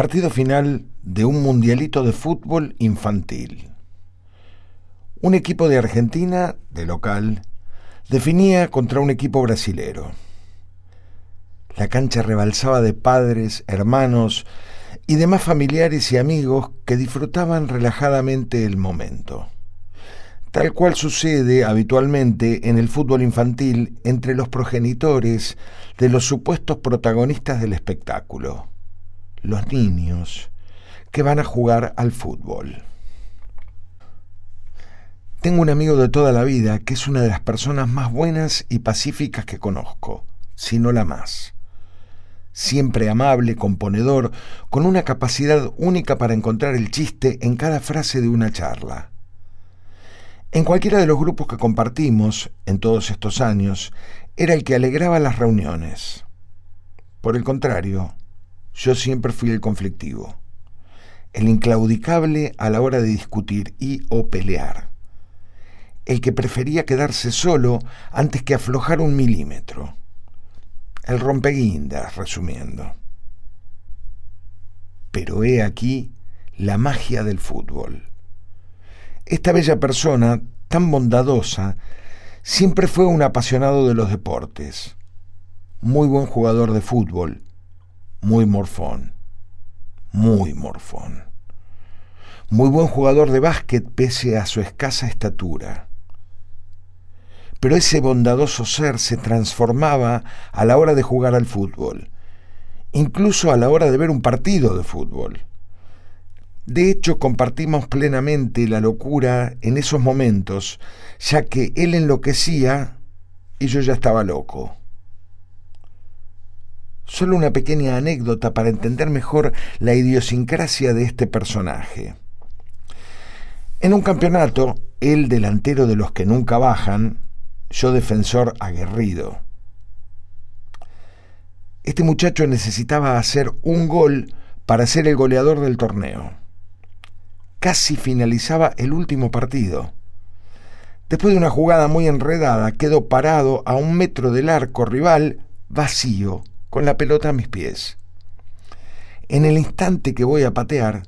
Partido final de un mundialito de fútbol infantil. Un equipo de Argentina, de local, definía contra un equipo brasilero. La cancha rebalsaba de padres, hermanos y demás familiares y amigos que disfrutaban relajadamente el momento. Tal cual sucede habitualmente en el fútbol infantil entre los progenitores de los supuestos protagonistas del espectáculo los niños que van a jugar al fútbol. Tengo un amigo de toda la vida que es una de las personas más buenas y pacíficas que conozco, si no la más. Siempre amable, componedor, con una capacidad única para encontrar el chiste en cada frase de una charla. En cualquiera de los grupos que compartimos en todos estos años, era el que alegraba las reuniones. Por el contrario, yo siempre fui el conflictivo, el inclaudicable a la hora de discutir y o pelear, el que prefería quedarse solo antes que aflojar un milímetro, el rompeguindas, resumiendo. Pero he aquí la magia del fútbol. Esta bella persona, tan bondadosa, siempre fue un apasionado de los deportes, muy buen jugador de fútbol, muy morfón, muy morfón. Muy buen jugador de básquet pese a su escasa estatura. Pero ese bondadoso ser se transformaba a la hora de jugar al fútbol, incluso a la hora de ver un partido de fútbol. De hecho, compartimos plenamente la locura en esos momentos, ya que él enloquecía y yo ya estaba loco. Solo una pequeña anécdota para entender mejor la idiosincrasia de este personaje. En un campeonato, él delantero de los que nunca bajan, yo defensor aguerrido. Este muchacho necesitaba hacer un gol para ser el goleador del torneo. Casi finalizaba el último partido. Después de una jugada muy enredada, quedó parado a un metro del arco rival, vacío, con la pelota a mis pies. En el instante que voy a patear,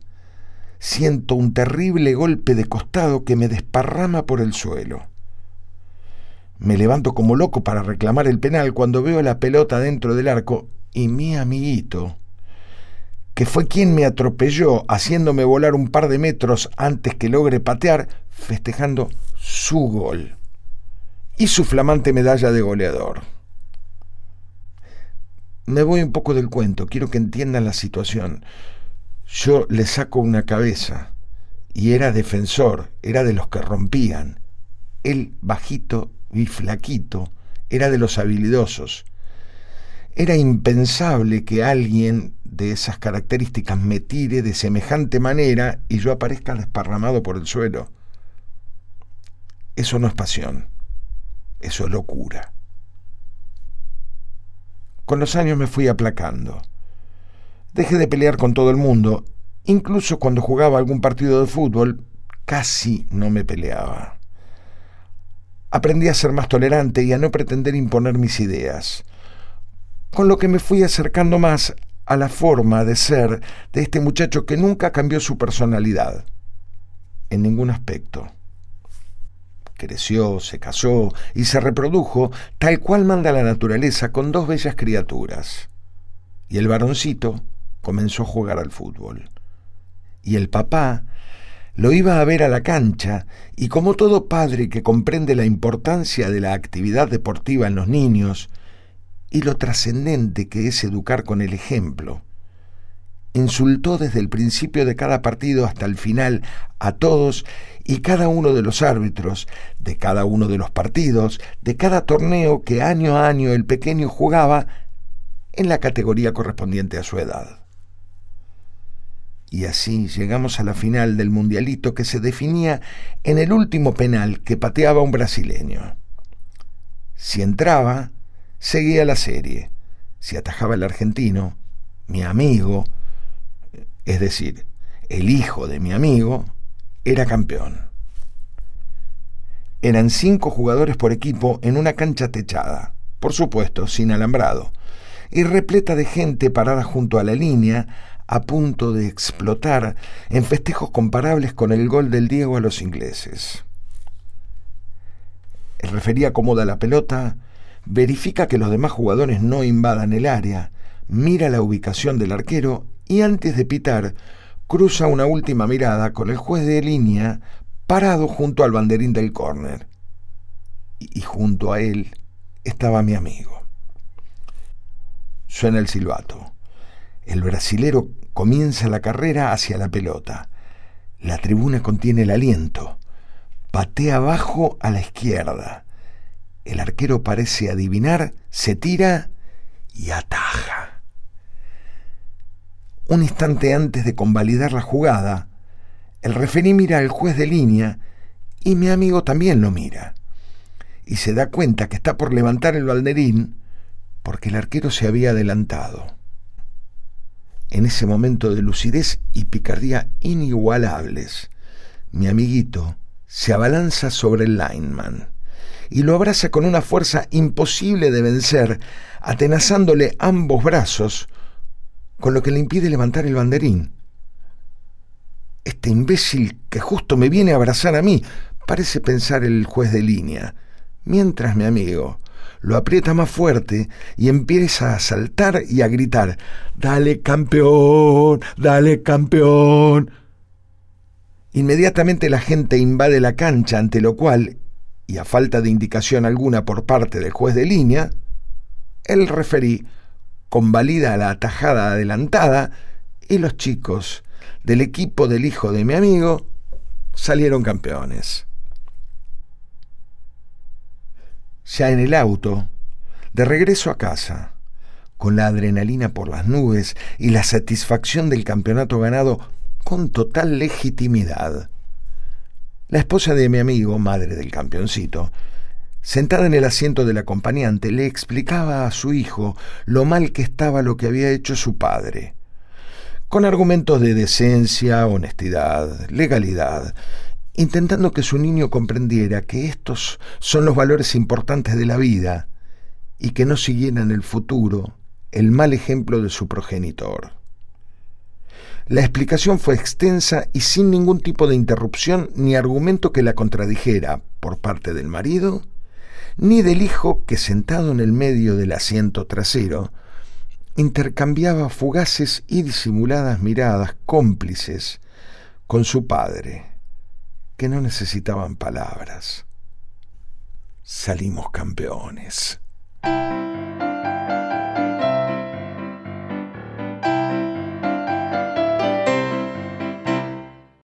siento un terrible golpe de costado que me desparrama por el suelo. Me levanto como loco para reclamar el penal cuando veo la pelota dentro del arco y mi amiguito, que fue quien me atropelló haciéndome volar un par de metros antes que logre patear, festejando su gol y su flamante medalla de goleador me voy un poco del cuento, quiero que entiendan la situación. Yo le saco una cabeza y era defensor, era de los que rompían. Él, bajito y flaquito, era de los habilidosos. Era impensable que alguien de esas características me tire de semejante manera y yo aparezca desparramado por el suelo. Eso no es pasión, eso es locura. Con los años me fui aplacando. Dejé de pelear con todo el mundo, incluso cuando jugaba algún partido de fútbol, casi no me peleaba. Aprendí a ser más tolerante y a no pretender imponer mis ideas, con lo que me fui acercando más a la forma de ser de este muchacho que nunca cambió su personalidad, en ningún aspecto creció, se casó y se reprodujo tal cual manda la naturaleza con dos bellas criaturas. Y el varoncito comenzó a jugar al fútbol. Y el papá lo iba a ver a la cancha y como todo padre que comprende la importancia de la actividad deportiva en los niños y lo trascendente que es educar con el ejemplo, insultó desde el principio de cada partido hasta el final a todos y cada uno de los árbitros, de cada uno de los partidos, de cada torneo que año a año el pequeño jugaba en la categoría correspondiente a su edad. Y así llegamos a la final del mundialito que se definía en el último penal que pateaba un brasileño. Si entraba, seguía la serie. Si atajaba el argentino, mi amigo, es decir, el hijo de mi amigo, era campeón. Eran cinco jugadores por equipo en una cancha techada, por supuesto, sin alambrado, y repleta de gente parada junto a la línea, a punto de explotar en festejos comparables con el gol del Diego a los ingleses. El referí acomoda la pelota, verifica que los demás jugadores no invadan el área, mira la ubicación del arquero y antes de pitar, cruza una última mirada con el juez de línea parado junto al banderín del córner. Y, junto a él estaba mi amigo. Suena el silbato. El brasilero comienza la carrera hacia la pelota. La tribuna contiene el aliento. Patea abajo a la izquierda. El arquero parece adivinar, se tira y ataja. Un instante antes de convalidar la jugada, el referí mira al juez de línea y mi amigo también lo mira. Y se da cuenta que está por levantar el balderín porque el arquero se había adelantado. En ese momento de lucidez y picardía inigualables, mi amiguito se abalanza sobre el lineman y lo abraza con una fuerza imposible de vencer, atenazándole ambos brazos, con lo que le impide levantar el banderín. Este imbécil que justo me viene a abrazar a mí, parece pensar el juez de línea, mientras mi amigo lo aprieta más fuerte y empieza a saltar y a gritar, Dale campeón, dale campeón. Inmediatamente la gente invade la cancha, ante lo cual, y a falta de indicación alguna por parte del juez de línea, el referí convalida la atajada adelantada y los chicos del equipo del hijo de mi amigo salieron campeones. Ya en el auto, de regreso a casa, con la adrenalina por las nubes y la satisfacción del campeonato ganado con total legitimidad. La esposa de mi amigo, madre del campeoncito, sentada en el asiento del acompañante, le explicaba a su hijo lo mal que estaba lo que había hecho su padre, con argumentos de decencia, honestidad, legalidad, intentando que su niño comprendiera que estos son los valores importantes de la vida y que no siguiera en el futuro el mal ejemplo de su progenitor. La explicación fue extensa y sin ningún tipo de interrupción ni argumento que la contradijera por parte del marido, ni del hijo que sentado en el medio del asiento trasero intercambiaba fugaces y disimuladas miradas cómplices con su padre, que no necesitaban palabras. Salimos campeones.